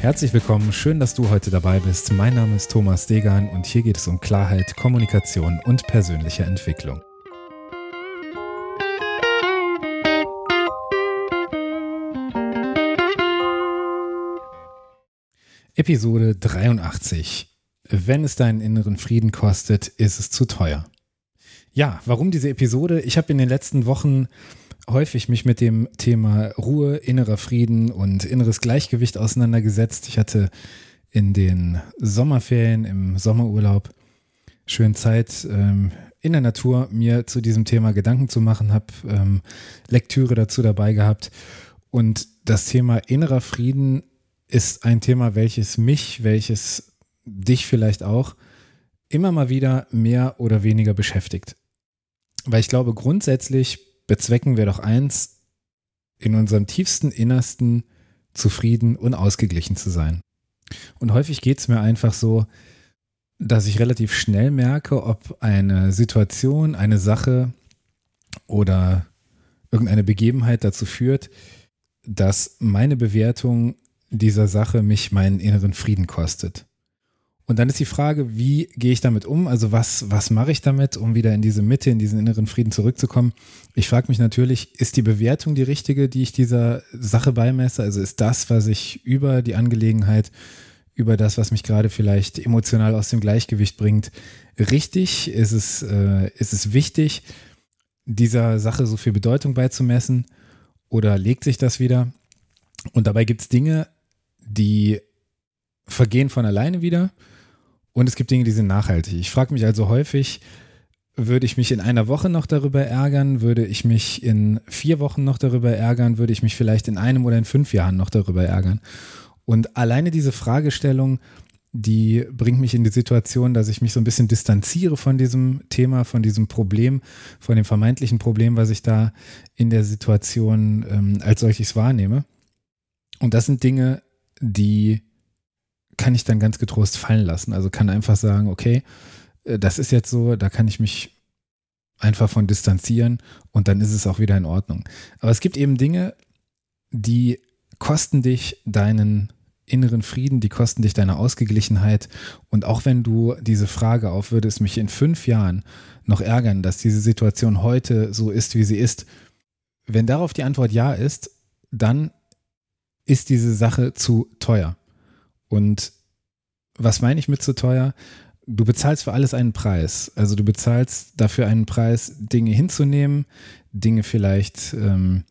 Herzlich willkommen, schön, dass du heute dabei bist. Mein Name ist Thomas Degan und hier geht es um Klarheit, Kommunikation und persönliche Entwicklung. Episode 83. Wenn es deinen inneren Frieden kostet, ist es zu teuer. Ja, warum diese Episode? Ich habe in den letzten Wochen häufig mich mit dem Thema Ruhe, innerer Frieden und inneres Gleichgewicht auseinandergesetzt. Ich hatte in den Sommerferien, im Sommerurlaub schön Zeit ähm, in der Natur, mir zu diesem Thema Gedanken zu machen, habe ähm, Lektüre dazu dabei gehabt. Und das Thema innerer Frieden ist ein Thema, welches mich, welches dich vielleicht auch immer mal wieder mehr oder weniger beschäftigt. Weil ich glaube, grundsätzlich bezwecken wir doch eins, in unserem tiefsten Innersten zufrieden und ausgeglichen zu sein. Und häufig geht es mir einfach so, dass ich relativ schnell merke, ob eine Situation, eine Sache oder irgendeine Begebenheit dazu führt, dass meine Bewertung dieser Sache mich meinen inneren Frieden kostet. Und dann ist die Frage, wie gehe ich damit um? Also was, was mache ich damit, um wieder in diese Mitte, in diesen inneren Frieden zurückzukommen? Ich frage mich natürlich, ist die Bewertung die richtige, die ich dieser Sache beimesse? Also ist das, was ich über die Angelegenheit, über das, was mich gerade vielleicht emotional aus dem Gleichgewicht bringt, richtig? Ist es, äh, ist es wichtig, dieser Sache so viel Bedeutung beizumessen? Oder legt sich das wieder? Und dabei gibt es Dinge, die vergehen von alleine wieder und es gibt Dinge, die sind nachhaltig. Ich frage mich also häufig, würde ich mich in einer Woche noch darüber ärgern? Würde ich mich in vier Wochen noch darüber ärgern? Würde ich mich vielleicht in einem oder in fünf Jahren noch darüber ärgern? Und alleine diese Fragestellung, die bringt mich in die Situation, dass ich mich so ein bisschen distanziere von diesem Thema, von diesem Problem, von dem vermeintlichen Problem, was ich da in der Situation ähm, als solches wahrnehme. Und das sind Dinge, die kann ich dann ganz getrost fallen lassen. Also kann einfach sagen, okay, äh, das ist jetzt so, da kann ich mich einfach von distanzieren und dann ist es auch wieder in Ordnung. Aber es gibt eben Dinge, die kosten dich deinen inneren Frieden, die kosten dich deine Ausgeglichenheit. Und auch wenn du diese Frage auf, würde es mich in fünf Jahren noch ärgern, dass diese Situation heute so ist, wie sie ist, wenn darauf die Antwort ja ist, dann ist diese Sache zu teuer. Und was meine ich mit zu teuer? Du bezahlst für alles einen Preis. Also du bezahlst dafür einen Preis, Dinge hinzunehmen, Dinge vielleicht ähm,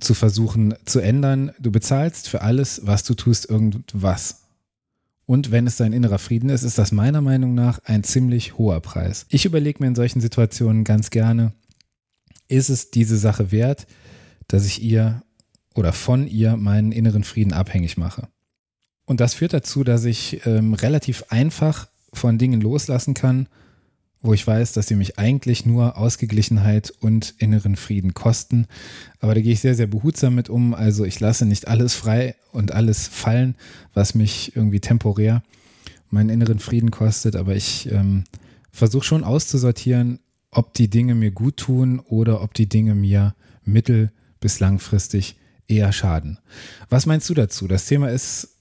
zu versuchen zu ändern. Du bezahlst für alles, was du tust, irgendwas. Und wenn es dein innerer Frieden ist, ist das meiner Meinung nach ein ziemlich hoher Preis. Ich überlege mir in solchen Situationen ganz gerne, ist es diese Sache wert, dass ich ihr oder von ihr meinen inneren Frieden abhängig mache? Und das führt dazu, dass ich ähm, relativ einfach von Dingen loslassen kann, wo ich weiß, dass sie mich eigentlich nur Ausgeglichenheit und inneren Frieden kosten. Aber da gehe ich sehr, sehr behutsam mit um. Also ich lasse nicht alles frei und alles fallen, was mich irgendwie temporär meinen inneren Frieden kostet. Aber ich ähm, versuche schon auszusortieren, ob die Dinge mir gut tun oder ob die Dinge mir mittel- bis langfristig eher schaden. Was meinst du dazu? Das Thema ist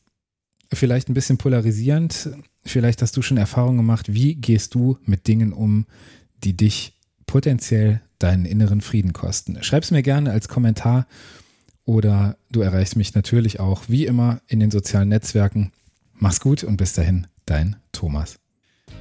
vielleicht ein bisschen polarisierend. Vielleicht hast du schon Erfahrungen gemacht. Wie gehst du mit Dingen um, die dich potenziell deinen inneren Frieden kosten? Schreib es mir gerne als Kommentar oder du erreichst mich natürlich auch wie immer in den sozialen Netzwerken. Mach's gut und bis dahin, dein Thomas.